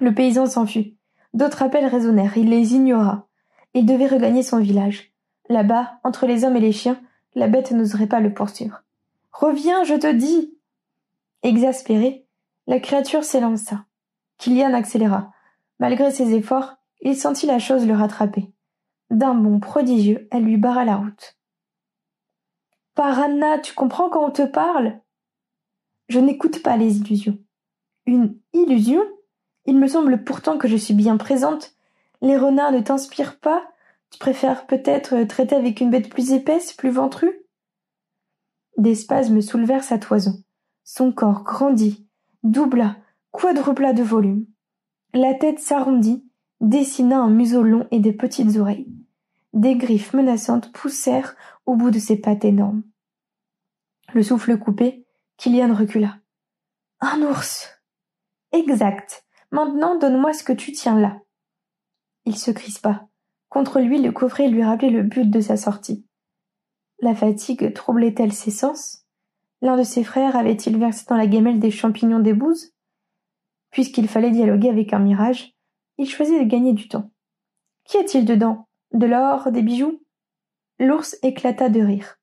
Le paysan s'enfuit. D'autres appels résonnèrent, il les ignora. Il devait regagner son village. Là-bas, entre les hommes et les chiens, la bête n'oserait pas le poursuivre. Reviens, je te dis. Exaspéré, la créature s'élança. Kilian accéléra. Malgré ses efforts, il sentit la chose le rattraper. D'un bond prodigieux, elle lui barra la route. Paranna, tu comprends quand on te parle? Je n'écoute pas les illusions. Une illusion? Il me semble pourtant que je suis bien présente. Les renards ne t'inspirent pas? Tu préfères peut-être traiter avec une bête plus épaisse, plus ventrue? Des spasmes soulevèrent sa toison. Son corps grandit, doubla, quadrupla de volume. La tête s'arrondit, dessina un museau long et des petites oreilles. Des griffes menaçantes poussèrent au bout de ses pattes énormes. Le souffle coupé, Kilian recula. Un ours. Exact. Maintenant donne-moi ce que tu tiens là. Il se crispa. Contre lui, le coffret lui rappelait le but de sa sortie. La fatigue troublait-elle ses sens? L'un de ses frères avait-il versé dans la gamelle des champignons des bouses? Puisqu'il fallait dialoguer avec un mirage, il choisit de gagner du temps. Qu'y a-t-il dedans? De l'or, des bijoux? L'ours éclata de rire.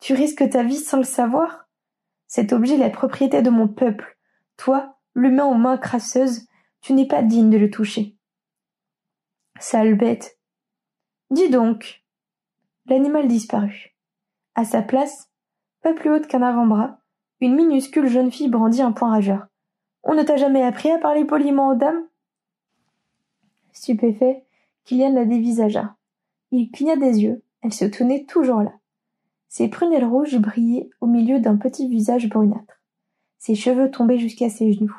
Tu risques ta vie sans le savoir? Cet objet est la propriété de mon peuple. Toi, l'humain aux mains crasseuses, tu n'es pas digne de le toucher. Sale bête. Dis donc. L'animal disparut. À sa place, pas plus haute qu'un avant-bras, une minuscule jeune fille brandit un poing rageur. On ne t'a jamais appris à parler poliment aux dames? Stupéfait, Kylian la dévisagea. Il cligna des yeux, elle se tenait toujours là. Ses prunelles rouges brillaient au milieu d'un petit visage brunâtre. Ses cheveux tombaient jusqu'à ses genoux.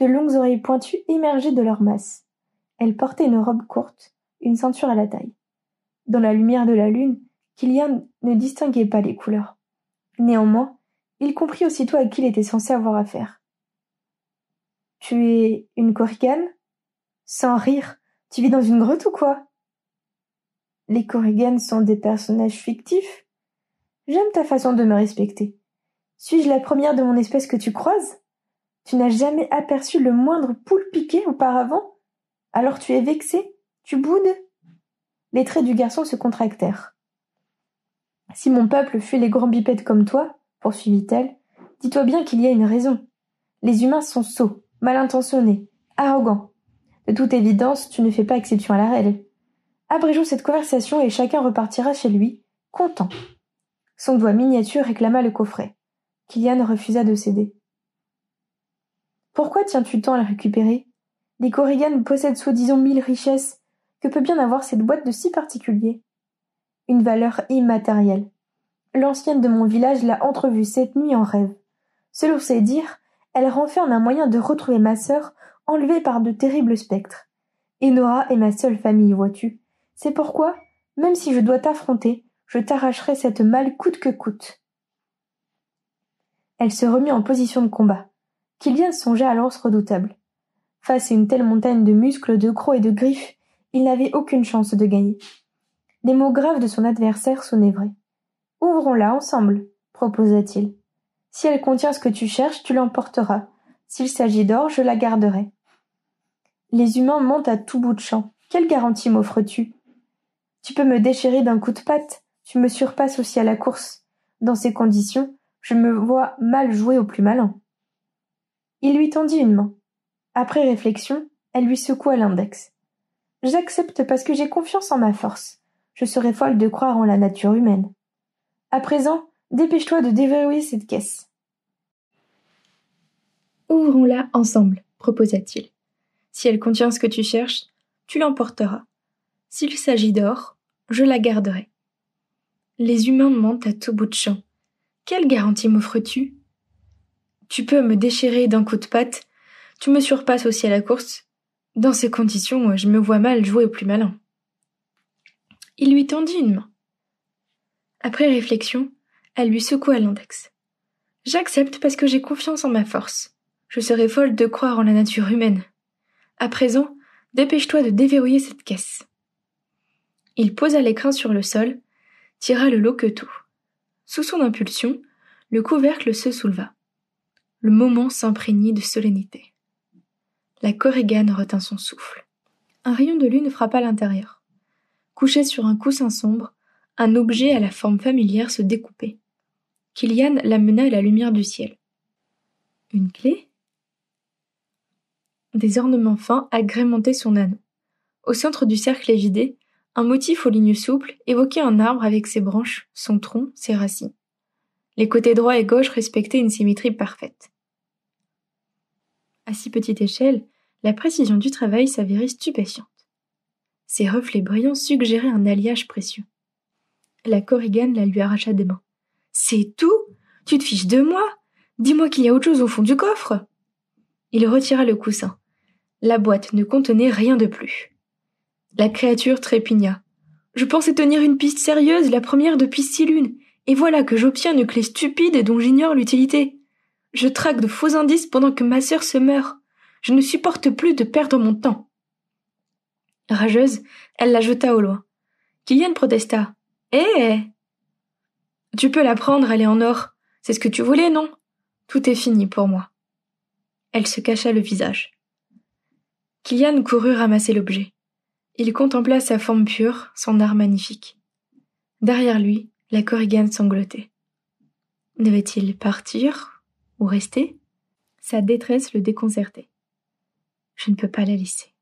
De longues oreilles pointues émergeaient de leur masse. Elle portait une robe courte, une ceinture à la taille. Dans la lumière de la lune, Kilian ne distinguait pas les couleurs. Néanmoins, il comprit aussitôt à qui il était censé avoir affaire. Tu es une korrigane Sans rire, tu vis dans une grotte ou quoi? Les korriganes sont des personnages fictifs. J'aime ta façon de me respecter. Suis-je la première de mon espèce que tu croises? Tu n'as jamais aperçu le moindre poule piqué auparavant? Alors tu es vexé? Tu boudes? Les traits du garçon se contractèrent. Si mon peuple fuit les grands bipèdes comme toi, poursuivit-elle, dis-toi bien qu'il y a une raison. Les humains sont sots, mal intentionnés, arrogants. De toute évidence, tu ne fais pas exception à la règle. Abrégeons cette conversation et chacun repartira chez lui, content. Son doigt miniature réclama le coffret. Kylian refusa de céder. Pourquoi tiens-tu tant à le récupérer? Les Corrigan possèdent soi-disant mille richesses. Que peut bien avoir cette boîte de si particulier Une valeur immatérielle. L'ancienne de mon village l'a entrevue cette nuit en rêve. Selon ses dires, elle renferme un moyen de retrouver ma sœur enlevée par de terribles spectres. Enora est ma seule famille, vois-tu. C'est pourquoi, même si je dois t'affronter, je t'arracherai cette malle coûte que coûte. Elle se remit en position de combat. Kylian songea à l'anse redoutable. Face à une telle montagne de muscles, de crocs et de griffes, il n'avait aucune chance de gagner. Les mots graves de son adversaire sonnaient vrais. Ouvrons-la ensemble, proposa-t-il. Si elle contient ce que tu cherches, tu l'emporteras. S'il s'agit d'or, je la garderai. Les humains montent à tout bout de champ. Quelle garantie m'offres-tu? Tu peux me déchirer d'un coup de patte, tu me surpasses aussi à la course. Dans ces conditions, je me vois mal jouer au plus malin. Il lui tendit une main. Après réflexion, elle lui secoua l'index. J'accepte parce que j'ai confiance en ma force. Je serais folle de croire en la nature humaine. À présent, dépêche-toi de déverrouiller cette caisse. Ouvrons-la ensemble, proposa-t-il. Si elle contient ce que tu cherches, tu l'emporteras. S'il s'agit d'or, je la garderai. Les humains mentent à tout bout de champ. Quelle garantie m'offres-tu? Tu peux me déchirer d'un coup de patte, tu me surpasses aussi à la course. Dans ces conditions, je me vois mal jouer au plus malin. Il lui tendit une main. Après réflexion, elle lui secoua l'index. J'accepte parce que j'ai confiance en ma force. Je serais folle de croire en la nature humaine. À présent, dépêche-toi de déverrouiller cette caisse. Il posa l'écrin sur le sol, tira le loquetou. Sous son impulsion, le couvercle se souleva. Le moment s'imprégnit de solennité. La korrigane retint son souffle. Un rayon de lune frappa l'intérieur. Couché sur un coussin sombre, un objet à la forme familière se découpait. Kilian l'amena à la lumière du ciel. Une clé? Des ornements fins agrémentaient son anneau. Au centre du cercle évidé, un motif aux lignes souples évoquait un arbre avec ses branches, son tronc, ses racines. Les côtés droit et gauche respectaient une symétrie parfaite. À si petite échelle, la précision du travail s'avérait stupéfiante. Ses reflets brillants suggéraient un alliage précieux. La Korrigan la lui arracha des mains. C'est tout? Tu te fiches de moi? Dis-moi qu'il y a autre chose au fond du coffre? Il retira le coussin. La boîte ne contenait rien de plus. La créature trépigna. Je pensais tenir une piste sérieuse, la première depuis six lunes, et voilà que j'obtiens une clé stupide et dont j'ignore l'utilité. Je traque de faux indices pendant que ma sœur se meurt. Je ne supporte plus de perdre mon temps. Rageuse, elle la jeta au loin. Kylian protesta. Eh Tu peux la prendre, elle en or. C'est ce que tu voulais, non? Tout est fini pour moi. Elle se cacha le visage. Kylian courut ramasser l'objet. Il contempla sa forme pure, son art magnifique. Derrière lui, la corrigane sanglotait. Devait-il partir ou rester? Sa détresse le déconcertait. Je ne peux pas la laisser.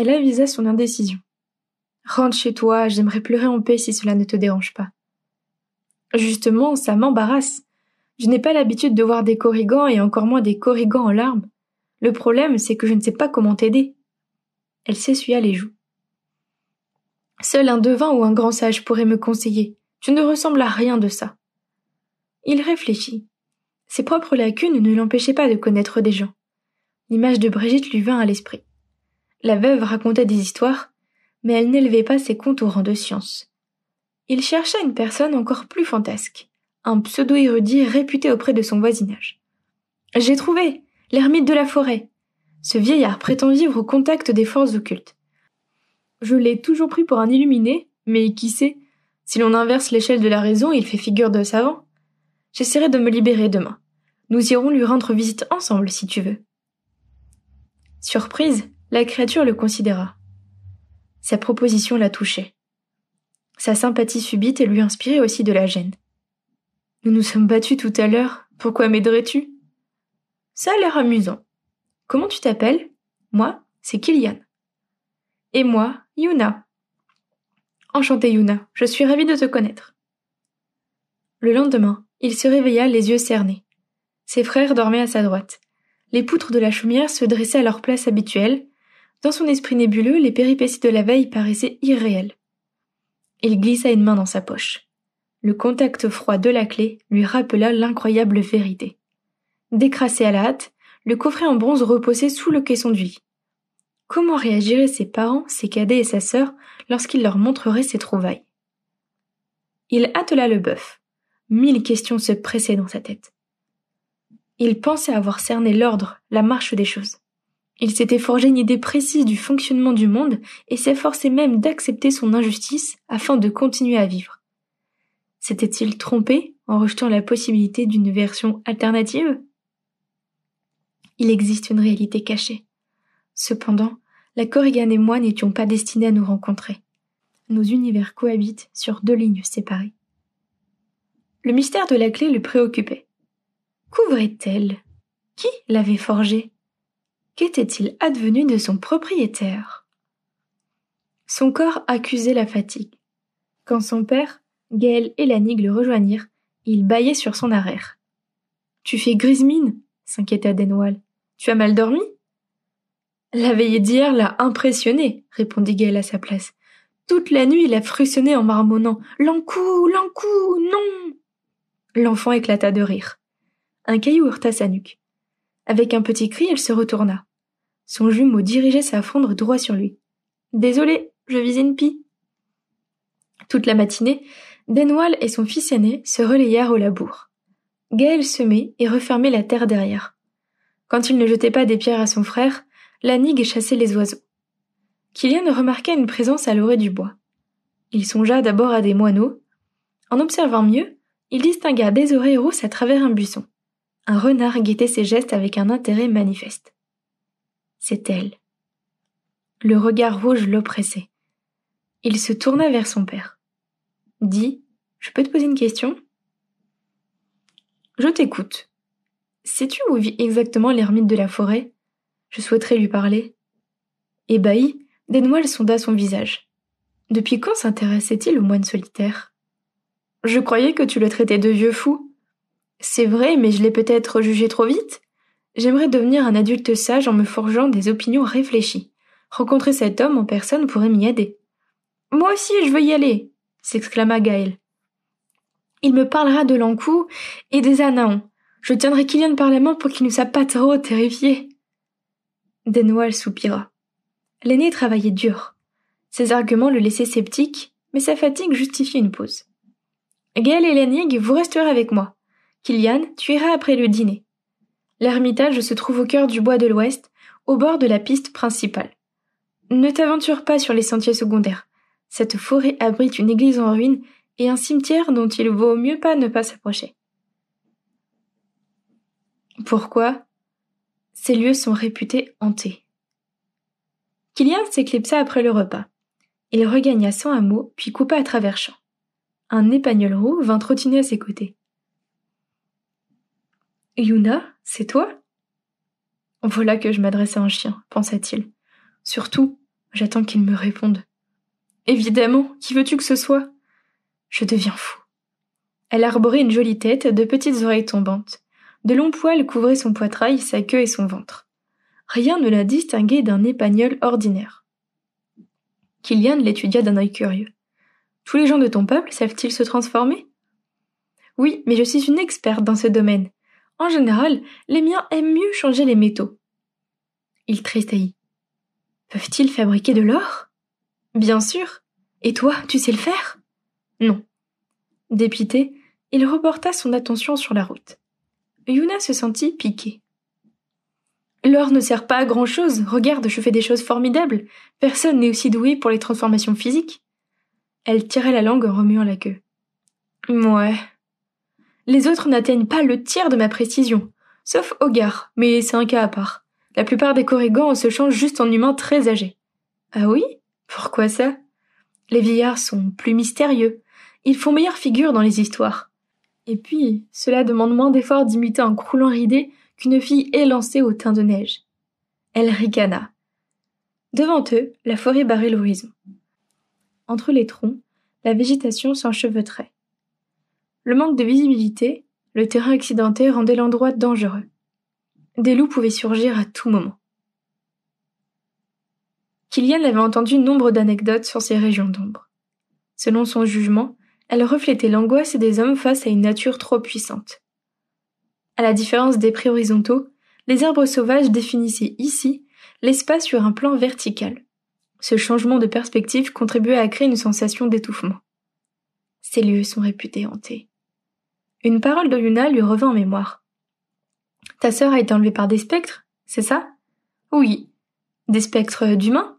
Elle avisa son indécision. Rentre chez toi, j'aimerais pleurer en paix si cela ne te dérange pas. Justement, ça m'embarrasse. Je n'ai pas l'habitude de voir des corrigans et encore moins des corrigans en larmes. Le problème, c'est que je ne sais pas comment t'aider. Elle s'essuya les joues. Seul un devin ou un grand sage pourrait me conseiller. Tu ne ressembles à rien de ça. Il réfléchit. Ses propres lacunes ne l'empêchaient pas de connaître des gens. L'image de Brigitte lui vint à l'esprit. La veuve racontait des histoires, mais elle n'élevait pas ses contes au rang de science. Il chercha une personne encore plus fantasque, un pseudo-érudit réputé auprès de son voisinage. J'ai trouvé l'ermite de la forêt. Ce vieillard prétend vivre au contact des forces occultes. Je l'ai toujours pris pour un illuminé, mais qui sait, si l'on inverse l'échelle de la raison, il fait figure de savant. J'essaierai de me libérer demain. Nous irons lui rendre visite ensemble, si tu veux. Surprise, la créature le considéra. Sa proposition la touchait. Sa sympathie subite lui inspirait aussi de la gêne. Nous nous sommes battus tout à l'heure. Pourquoi m'aiderais-tu? Ça a l'air amusant. Comment tu t'appelles? Moi, c'est Kilian. Et moi, Yuna. Enchantée Yuna, je suis ravie de te connaître. Le lendemain, il se réveilla les yeux cernés. Ses frères dormaient à sa droite. Les poutres de la chaumière se dressaient à leur place habituelle. Dans son esprit nébuleux, les péripéties de la veille paraissaient irréelles. Il glissa une main dans sa poche. Le contact froid de la clé lui rappela l'incroyable vérité. Décrassé à la hâte, le coffret en bronze reposait sous le caisson du lit. Comment réagiraient ses parents, ses cadets et sa sœur lorsqu'il leur montrerait ses trouvailles? Il attela le bœuf. Mille questions se pressaient dans sa tête. Il pensait avoir cerné l'ordre, la marche des choses. Il s'était forgé une idée précise du fonctionnement du monde et s'efforçait même d'accepter son injustice afin de continuer à vivre. S'était-il trompé en rejetant la possibilité d'une version alternative? Il existe une réalité cachée. Cependant, la Corrigan et moi n'étions pas destinés à nous rencontrer. Nos univers cohabitent sur deux lignes séparées. Le mystère de la clé le préoccupait. Qu'ouvrait-elle Qui l'avait forgée? Qu'était-il advenu de son propriétaire? Son corps accusait la fatigue. Quand son père, Gaël et Lanig le rejoignirent, il bâillait sur son arrière. Tu fais grise mine s'inquiéta Denwall. Tu as mal dormi? La veillée d'hier l'a impressionné, répondit Gaël à sa place. Toute la nuit, il a frissonné en marmonnant. L'encou, l'encou, non! L'enfant éclata de rire. Un caillou heurta sa nuque. Avec un petit cri, elle se retourna. Son jumeau dirigeait sa fondre droit sur lui. Désolé, je visais une pie. Toute la matinée, Denwall et son fils aîné se relayèrent au labour. Gaël semait et refermait la terre derrière. Quand il ne jetait pas des pierres à son frère, Lanig chassait les oiseaux. Killian remarqua une présence à l'orée du bois. Il songea d'abord à des moineaux. En observant mieux, il distingua des oreilles rousses à travers un buisson. Un renard guettait ses gestes avec un intérêt manifeste. C'est elle. Le regard rouge l'oppressait. Il se tourna vers son père. Dis, je peux te poser une question Je t'écoute. Sais-tu où vit exactement l'ermite de la forêt? Je souhaiterais lui parler. Ébahi, Denwall sonda son visage. Depuis quand s'intéressait-il au moine solitaire Je croyais que tu le traitais de vieux fou. C'est vrai, mais je l'ai peut-être jugé trop vite. J'aimerais devenir un adulte sage en me forgeant des opinions réfléchies. Rencontrer cet homme en personne pourrait m'y aider. Moi aussi, je veux y aller, s'exclama Gaël. Il me parlera de l'encou et des anaons. Je tiendrai Kylian par la main pour qu'il ne soit pas trop terrifié. Denwall soupira. L'aîné travaillait dur. Ses arguments le laissaient sceptique, mais sa fatigue justifiait une pause. Gaël et Lenig, vous resterez avec moi. Kylian, tu iras après le dîner. L'ermitage se trouve au cœur du bois de l'Ouest, au bord de la piste principale. Ne t'aventure pas sur les sentiers secondaires. Cette forêt abrite une église en ruine et un cimetière dont il vaut mieux pas ne pas s'approcher. Pourquoi? Ces lieux sont réputés hantés. Kylian s'éclipsa après le repas. Il regagna sans un mot, puis coupa à travers champs. Un épagnol roux vint trottiner à ses côtés. Yuna, c'est toi? Voilà que je m'adresse à un chien, pensa-t-il. Surtout, j'attends qu'il me réponde. Évidemment, qui veux-tu que ce soit? Je deviens fou. Elle arborait une jolie tête, de petites oreilles tombantes. De longs poils couvraient son poitrail, sa queue et son ventre. Rien ne la distinguait d'un épagnol ordinaire. Kilian l'étudia d'un œil curieux. Tous les gens de ton peuple savent-ils se transformer? Oui, mais je suis une experte dans ce domaine. En général, les miens aiment mieux changer les métaux. Il tressaillit. Peuvent-ils fabriquer de l'or? Bien sûr. Et toi, tu sais le faire? Non. Dépité, il reporta son attention sur la route. Yuna se sentit piquée. L'or ne sert pas à grand chose. Regarde, je fais des choses formidables. Personne n'est aussi doué pour les transformations physiques. Elle tirait la langue en remuant la queue. Ouais. Les autres n'atteignent pas le tiers de ma précision. Sauf Hogar, mais c'est un cas à part. La plupart des corrigans se changent juste en humains très âgés. Ah oui? Pourquoi ça? Les vieillards sont plus mystérieux. Ils font meilleure figure dans les histoires. Et puis, cela demande moins d'efforts d'imiter un croulant ridé qu'une fille élancée au teint de neige. Elle ricana. Devant eux, la forêt barrait l'horizon. Entre les troncs, la végétation s'enchevêtrait. Le manque de visibilité, le terrain accidenté rendait l'endroit dangereux. Des loups pouvaient surgir à tout moment. Kilian avait entendu nombre d'anecdotes sur ces régions d'ombre. Selon son jugement, elles reflétaient l'angoisse des hommes face à une nature trop puissante. À la différence des prés horizontaux, les arbres sauvages définissaient ici l'espace sur un plan vertical. Ce changement de perspective contribuait à créer une sensation d'étouffement. Ces lieux sont réputés hantés. Une parole de Yuna lui revint en mémoire. Ta sœur a été enlevée par des spectres, c'est ça Oui. Des spectres d'humains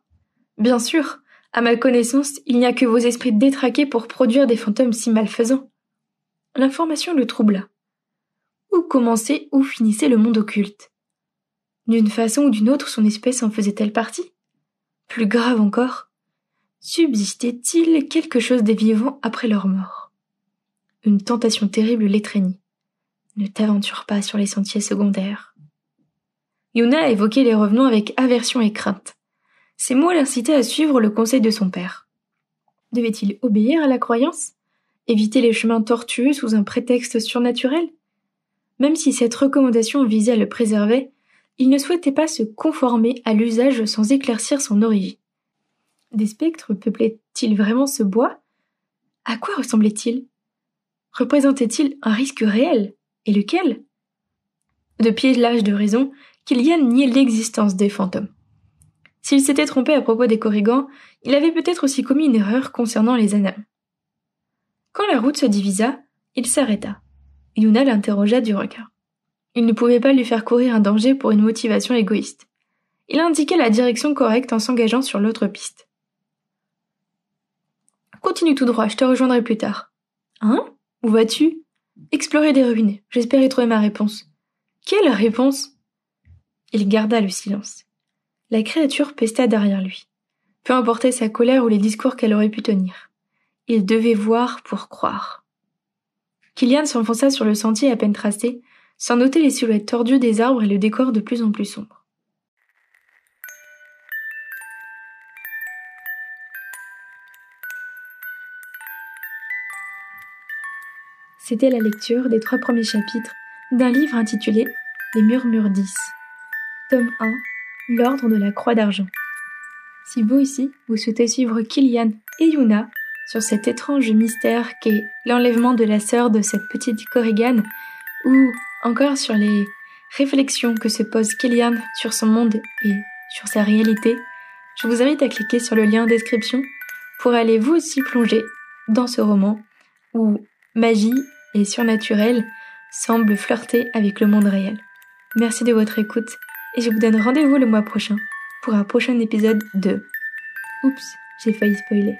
Bien sûr, à ma connaissance, il n'y a que vos esprits détraqués pour produire des fantômes si malfaisants. L'information le troubla. Où commençait, où finissait le monde occulte D'une façon ou d'une autre, son espèce en faisait-elle partie Plus grave encore, subsistait-il quelque chose des vivants après leur mort? Une tentation terrible l'étreignit. Ne t'aventure pas sur les sentiers secondaires. Yuna évoquait les revenants avec aversion et crainte. Ces mots l'incitaient à suivre le conseil de son père. Devait-il obéir à la croyance? Éviter les chemins tortueux sous un prétexte surnaturel? Même si cette recommandation visait à le préserver, il ne souhaitait pas se conformer à l'usage sans éclaircir son origine. Des spectres peuplaient-ils vraiment ce bois? À quoi ressemblaient-ils Représentaient-ils un risque réel? Et lequel? Depuis l'âge de raison, Kylian niait l'existence des fantômes. S'il s'était trompé à propos des corrigans, il avait peut-être aussi commis une erreur concernant les ânes. Quand la route se divisa, il s'arrêta. Yuna l'interrogea du regard. Il ne pouvait pas lui faire courir un danger pour une motivation égoïste. Il indiquait la direction correcte en s'engageant sur l'autre piste. Continue tout droit, je te rejoindrai plus tard. Hein? Où vas-tu? Explorer des ruines. J'espère y trouver ma réponse. Quelle réponse? Il garda le silence. La créature pesta derrière lui. Peu importait sa colère ou les discours qu'elle aurait pu tenir. Il devait voir pour croire. Kylian s'enfonça sur le sentier à peine tracé, sans noter les silhouettes tordues des arbres et le décor de plus en plus sombre. C'était la lecture des trois premiers chapitres d'un livre intitulé Les Murmures 10. Tome 1 L'Ordre de la Croix d'Argent. Si vous aussi, vous souhaitez suivre Kilian et Yuna sur cet étrange mystère qu'est l'enlèvement de la sœur de cette petite Corrigan, ou encore sur les réflexions que se pose Kilian sur son monde et sur sa réalité, je vous invite à cliquer sur le lien en description pour aller vous aussi plonger dans ce roman où magie et surnaturel semble flirter avec le monde réel. Merci de votre écoute et je vous donne rendez-vous le mois prochain pour un prochain épisode de Oups, j'ai failli spoiler.